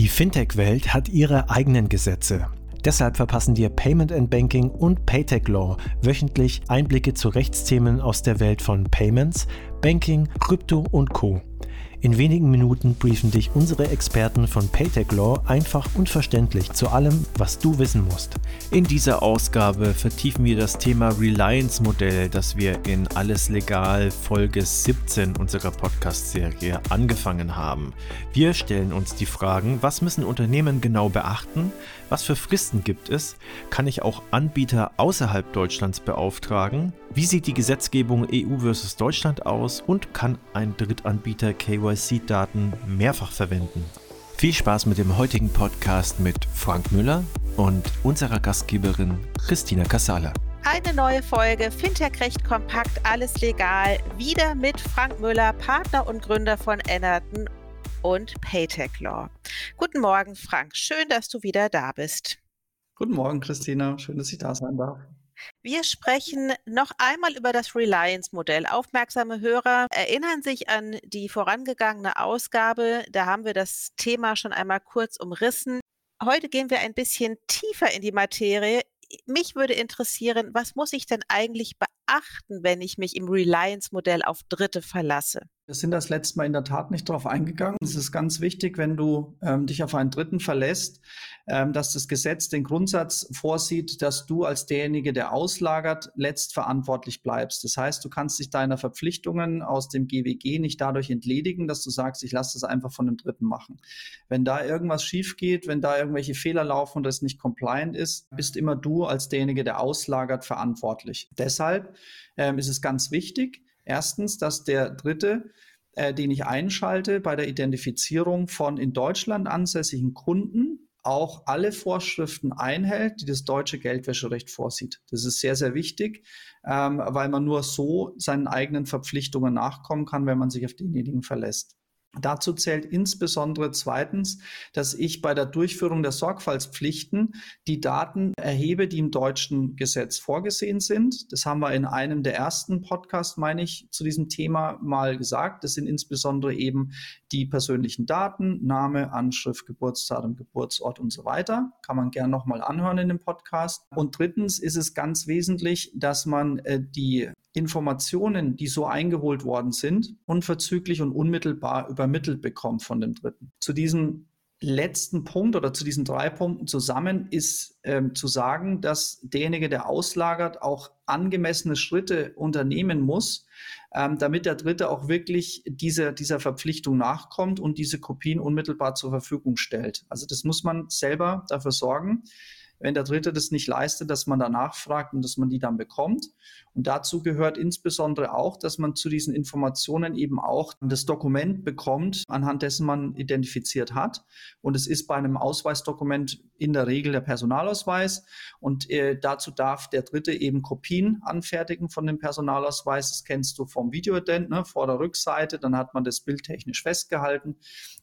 Die Fintech-Welt hat ihre eigenen Gesetze. Deshalb verpassen dir Payment and Banking und Paytech Law wöchentlich Einblicke zu Rechtsthemen aus der Welt von Payments, Banking, Krypto und Co. In wenigen Minuten briefen dich unsere Experten von Paytech Law einfach und verständlich zu allem, was du wissen musst. In dieser Ausgabe vertiefen wir das Thema Reliance-Modell, das wir in Alles Legal Folge 17 unserer Podcast-Serie angefangen haben. Wir stellen uns die Fragen, was müssen Unternehmen genau beachten? Was für Fristen gibt es? Kann ich auch Anbieter außerhalb Deutschlands beauftragen? Wie sieht die Gesetzgebung EU versus Deutschland aus? Und kann ein Drittanbieter KYC-Daten mehrfach verwenden? Viel Spaß mit dem heutigen Podcast mit Frank Müller und unserer Gastgeberin Christina Casala. Eine neue Folge Fintech Recht Kompakt, alles legal. Wieder mit Frank Müller, Partner und Gründer von Ennerton und Paytech Law. Guten Morgen, Frank. Schön, dass du wieder da bist. Guten Morgen, Christina. Schön, dass ich da sein darf. Wir sprechen noch einmal über das Reliance-Modell. Aufmerksame Hörer erinnern sich an die vorangegangene Ausgabe. Da haben wir das Thema schon einmal kurz umrissen. Heute gehen wir ein bisschen tiefer in die Materie. Mich würde interessieren, was muss ich denn eigentlich beachten, wenn ich mich im Reliance-Modell auf Dritte verlasse? Wir sind das letzte Mal in der Tat nicht darauf eingegangen. Es ist ganz wichtig, wenn du ähm, dich auf einen Dritten verlässt, ähm, dass das Gesetz den Grundsatz vorsieht, dass du als derjenige, der auslagert, letztverantwortlich bleibst. Das heißt, du kannst dich deiner Verpflichtungen aus dem GWG nicht dadurch entledigen, dass du sagst, ich lasse das einfach von dem Dritten machen. Wenn da irgendwas schief geht, wenn da irgendwelche Fehler laufen und das nicht compliant ist, bist immer du als derjenige, der auslagert, verantwortlich. Deshalb ähm, ist es ganz wichtig, Erstens, dass der Dritte, äh, den ich einschalte bei der Identifizierung von in Deutschland ansässigen Kunden, auch alle Vorschriften einhält, die das deutsche Geldwäscherecht vorsieht. Das ist sehr, sehr wichtig, ähm, weil man nur so seinen eigenen Verpflichtungen nachkommen kann, wenn man sich auf denjenigen verlässt. Dazu zählt insbesondere zweitens, dass ich bei der Durchführung der Sorgfaltspflichten die Daten erhebe, die im deutschen Gesetz vorgesehen sind. Das haben wir in einem der ersten Podcasts, meine ich, zu diesem Thema mal gesagt. Das sind insbesondere eben die persönlichen Daten, Name, Anschrift, Geburtsdatum, Geburtsort und so weiter. Kann man gerne nochmal anhören in dem Podcast. Und drittens ist es ganz wesentlich, dass man äh, die Informationen, die so eingeholt worden sind, unverzüglich und unmittelbar übermittelt bekommt von dem Dritten. Zu diesem letzten Punkt oder zu diesen drei Punkten zusammen ist ähm, zu sagen, dass derjenige, der auslagert, auch angemessene Schritte unternehmen muss, ähm, damit der Dritte auch wirklich diese, dieser Verpflichtung nachkommt und diese Kopien unmittelbar zur Verfügung stellt. Also das muss man selber dafür sorgen, wenn der Dritte das nicht leistet, dass man danach fragt und dass man die dann bekommt. Und dazu gehört insbesondere auch, dass man zu diesen Informationen eben auch das Dokument bekommt, anhand dessen man identifiziert hat. Und es ist bei einem Ausweisdokument in der Regel der Personalausweis. Und äh, dazu darf der Dritte eben Kopien anfertigen von dem Personalausweis. Das kennst du vom Videoident, ne, vor der Rückseite. Dann hat man das bildtechnisch festgehalten.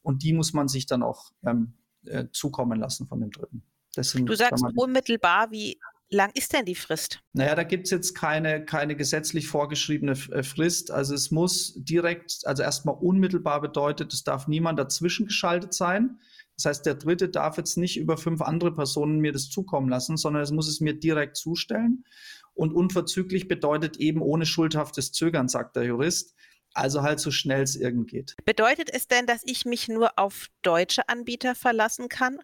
Und die muss man sich dann auch ähm, äh, zukommen lassen von dem Dritten. Sind, du sagst unmittelbar, wie lang ist denn die Frist? Naja, da gibt es jetzt keine, keine gesetzlich vorgeschriebene äh, Frist. Also es muss direkt, also erstmal unmittelbar bedeutet, es darf niemand dazwischen geschaltet sein. Das heißt, der Dritte darf jetzt nicht über fünf andere Personen mir das zukommen lassen, sondern es muss es mir direkt zustellen. Und unverzüglich bedeutet eben ohne schuldhaftes Zögern, sagt der Jurist. Also halt so schnell es irgend geht. Bedeutet es denn, dass ich mich nur auf deutsche Anbieter verlassen kann?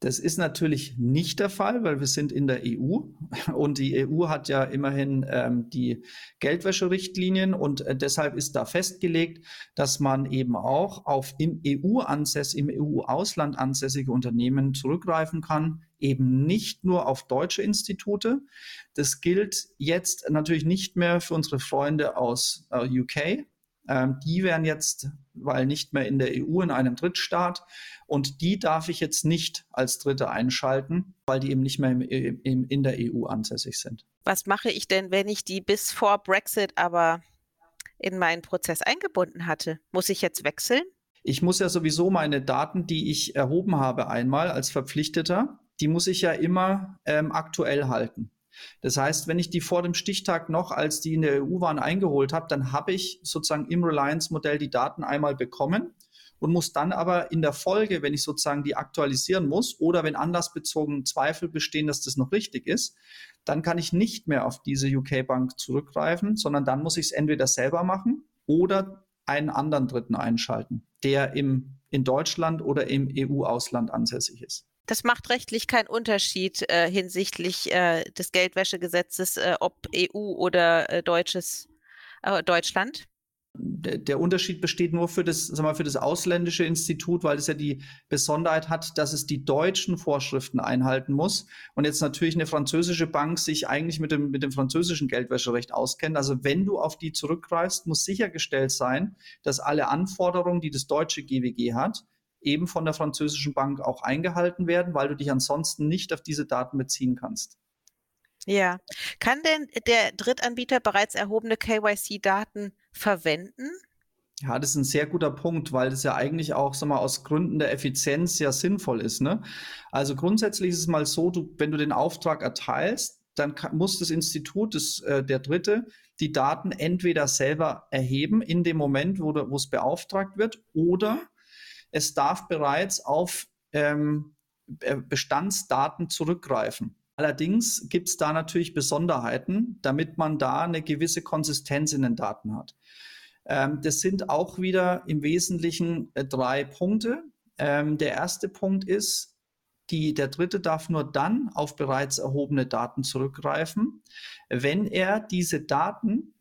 Das ist natürlich nicht der Fall, weil wir sind in der EU und die EU hat ja immerhin ähm, die Geldwäscherichtlinien. Und äh, deshalb ist da festgelegt, dass man eben auch auf im EU-Ansäss, im EU-Ausland ansässige Unternehmen zurückgreifen kann, eben nicht nur auf deutsche Institute. Das gilt jetzt natürlich nicht mehr für unsere Freunde aus äh, UK, die wären jetzt, weil nicht mehr in der EU, in einem Drittstaat. Und die darf ich jetzt nicht als Dritte einschalten, weil die eben nicht mehr im, im, in der EU ansässig sind. Was mache ich denn, wenn ich die bis vor Brexit aber in meinen Prozess eingebunden hatte? Muss ich jetzt wechseln? Ich muss ja sowieso meine Daten, die ich erhoben habe einmal als Verpflichteter, die muss ich ja immer ähm, aktuell halten. Das heißt, wenn ich die vor dem Stichtag noch, als die in der EU waren, eingeholt habe, dann habe ich sozusagen im Reliance-Modell die Daten einmal bekommen und muss dann aber in der Folge, wenn ich sozusagen die aktualisieren muss oder wenn anlassbezogen Zweifel bestehen, dass das noch richtig ist, dann kann ich nicht mehr auf diese UK-Bank zurückgreifen, sondern dann muss ich es entweder selber machen oder einen anderen Dritten einschalten, der im, in Deutschland oder im EU-Ausland ansässig ist. Das macht rechtlich keinen Unterschied äh, hinsichtlich äh, des Geldwäschegesetzes, äh, ob EU oder äh, deutsches äh, Deutschland der Unterschied besteht nur für das, sag mal, für das ausländische Institut, weil es ja die Besonderheit hat, dass es die deutschen Vorschriften einhalten muss. Und jetzt natürlich eine französische Bank sich eigentlich mit dem, mit dem französischen Geldwäscherecht auskennt. Also wenn du auf die zurückgreifst, muss sichergestellt sein, dass alle Anforderungen, die das deutsche GWG hat, eben von der französischen Bank auch eingehalten werden, weil du dich ansonsten nicht auf diese Daten beziehen kannst. Ja. Kann denn der Drittanbieter bereits erhobene KYC-Daten verwenden? Ja, das ist ein sehr guter Punkt, weil das ja eigentlich auch sag mal, aus Gründen der Effizienz ja sinnvoll ist. Ne? Also grundsätzlich ist es mal so, du, wenn du den Auftrag erteilst, dann kann, muss das Institut, das, äh, der Dritte, die Daten entweder selber erheben in dem Moment, wo, wo es beauftragt wird, oder es darf bereits auf ähm, Bestandsdaten zurückgreifen. Allerdings gibt es da natürlich Besonderheiten, damit man da eine gewisse Konsistenz in den Daten hat. Ähm, das sind auch wieder im Wesentlichen äh, drei Punkte. Ähm, der erste Punkt ist, die, der dritte darf nur dann auf bereits erhobene Daten zurückgreifen, wenn er diese Daten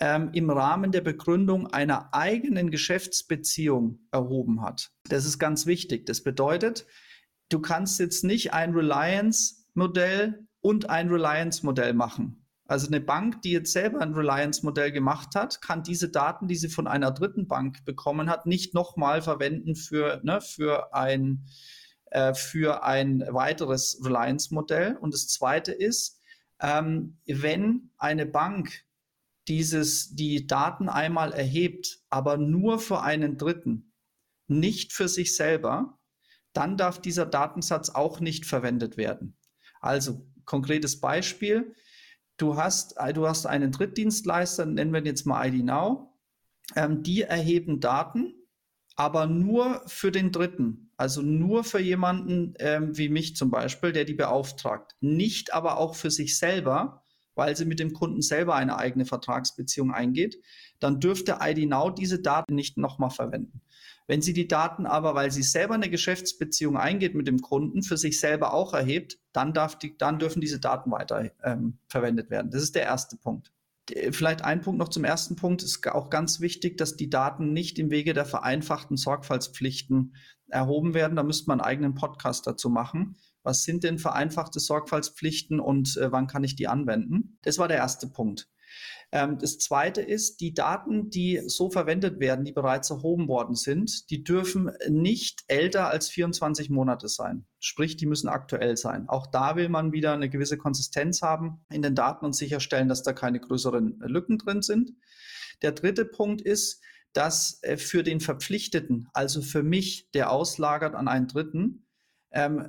ähm, im Rahmen der Begründung einer eigenen Geschäftsbeziehung erhoben hat. Das ist ganz wichtig. Das bedeutet, du kannst jetzt nicht ein Reliance Modell und ein Reliance-Modell machen. Also eine Bank, die jetzt selber ein Reliance-Modell gemacht hat, kann diese Daten, die sie von einer dritten Bank bekommen hat, nicht nochmal verwenden für, ne, für, ein, äh, für ein weiteres Reliance-Modell. Und das Zweite ist, ähm, wenn eine Bank dieses, die Daten einmal erhebt, aber nur für einen Dritten, nicht für sich selber, dann darf dieser Datensatz auch nicht verwendet werden. Also konkretes Beispiel. Du hast, äh, du hast einen Drittdienstleister, nennen wir ihn jetzt mal ID Now. Ähm, die erheben Daten, aber nur für den Dritten. Also nur für jemanden ähm, wie mich zum Beispiel, der die beauftragt. Nicht aber auch für sich selber, weil sie mit dem Kunden selber eine eigene Vertragsbeziehung eingeht. Dann dürfte ID Now diese Daten nicht nochmal verwenden. Wenn sie die Daten aber, weil sie selber eine Geschäftsbeziehung eingeht mit dem Kunden, für sich selber auch erhebt, dann, darf die, dann dürfen diese Daten weiter ähm, verwendet werden. Das ist der erste Punkt. Vielleicht ein Punkt noch zum ersten Punkt. Es ist auch ganz wichtig, dass die Daten nicht im Wege der vereinfachten Sorgfaltspflichten erhoben werden. Da müsste man einen eigenen Podcast dazu machen. Was sind denn vereinfachte Sorgfaltspflichten und äh, wann kann ich die anwenden? Das war der erste Punkt. Ähm, das zweite ist, die Daten, die so verwendet werden, die bereits erhoben worden sind, die dürfen nicht älter als 24 Monate sein. Sprich, die müssen aktuell sein. Auch da will man wieder eine gewisse Konsistenz haben in den Daten und sicherstellen, dass da keine größeren Lücken drin sind. Der dritte Punkt ist, dass äh, für den Verpflichteten, also für mich, der auslagert an einen Dritten, ähm,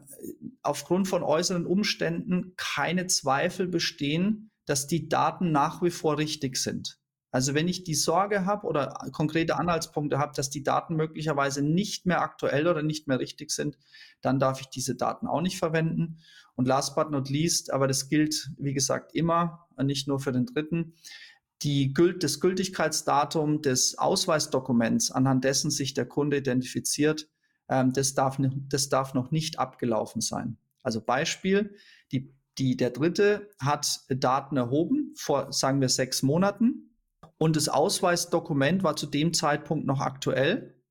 aufgrund von äußeren Umständen keine Zweifel bestehen, dass die Daten nach wie vor richtig sind. Also wenn ich die Sorge habe oder konkrete Anhaltspunkte habe, dass die Daten möglicherweise nicht mehr aktuell oder nicht mehr richtig sind, dann darf ich diese Daten auch nicht verwenden. Und last but not least, aber das gilt, wie gesagt, immer, nicht nur für den Dritten, die, das Gültigkeitsdatum des Ausweisdokuments, anhand dessen sich der Kunde identifiziert, ähm, das, darf, das darf noch nicht abgelaufen sein. Also Beispiel, die die, der dritte hat Daten erhoben vor, sagen wir, sechs Monaten und das Ausweisdokument war zu dem Zeitpunkt noch aktuell.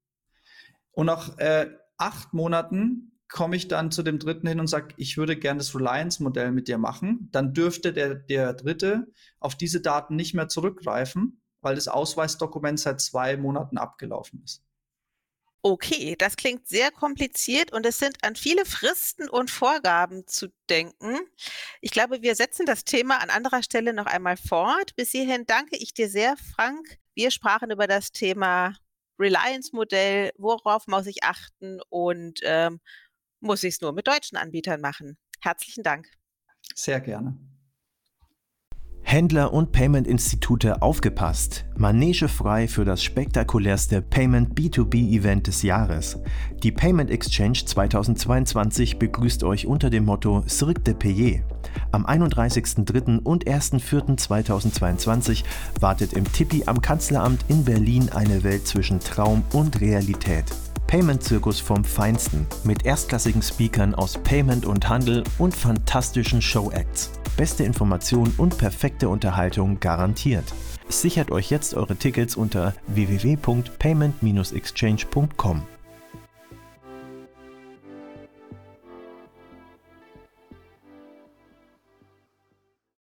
Und nach äh, acht Monaten komme ich dann zu dem dritten hin und sage, ich würde gerne das Reliance-Modell mit dir machen. Dann dürfte der, der dritte auf diese Daten nicht mehr zurückgreifen, weil das Ausweisdokument seit zwei Monaten abgelaufen ist. Okay, das klingt sehr kompliziert und es sind an viele Fristen und Vorgaben zu denken. Ich glaube, wir setzen das Thema an anderer Stelle noch einmal fort. Bis hierhin danke ich dir sehr, Frank. Wir sprachen über das Thema Reliance-Modell, worauf muss ich achten und ähm, muss ich es nur mit deutschen Anbietern machen. Herzlichen Dank. Sehr gerne. Händler und Payment-Institute aufgepasst. Manege frei für das spektakulärste Payment B2B-Event des Jahres. Die Payment Exchange 2022 begrüßt euch unter dem Motto Cirque de Payer. Am 31.03. und 1.04.2022 wartet im Tippi am Kanzleramt in Berlin eine Welt zwischen Traum und Realität. Payment-Zirkus vom Feinsten mit erstklassigen Speakern aus Payment und Handel und fantastischen Show-Acts. Beste Information und perfekte Unterhaltung garantiert. Sichert euch jetzt eure Tickets unter www.payment-exchange.com.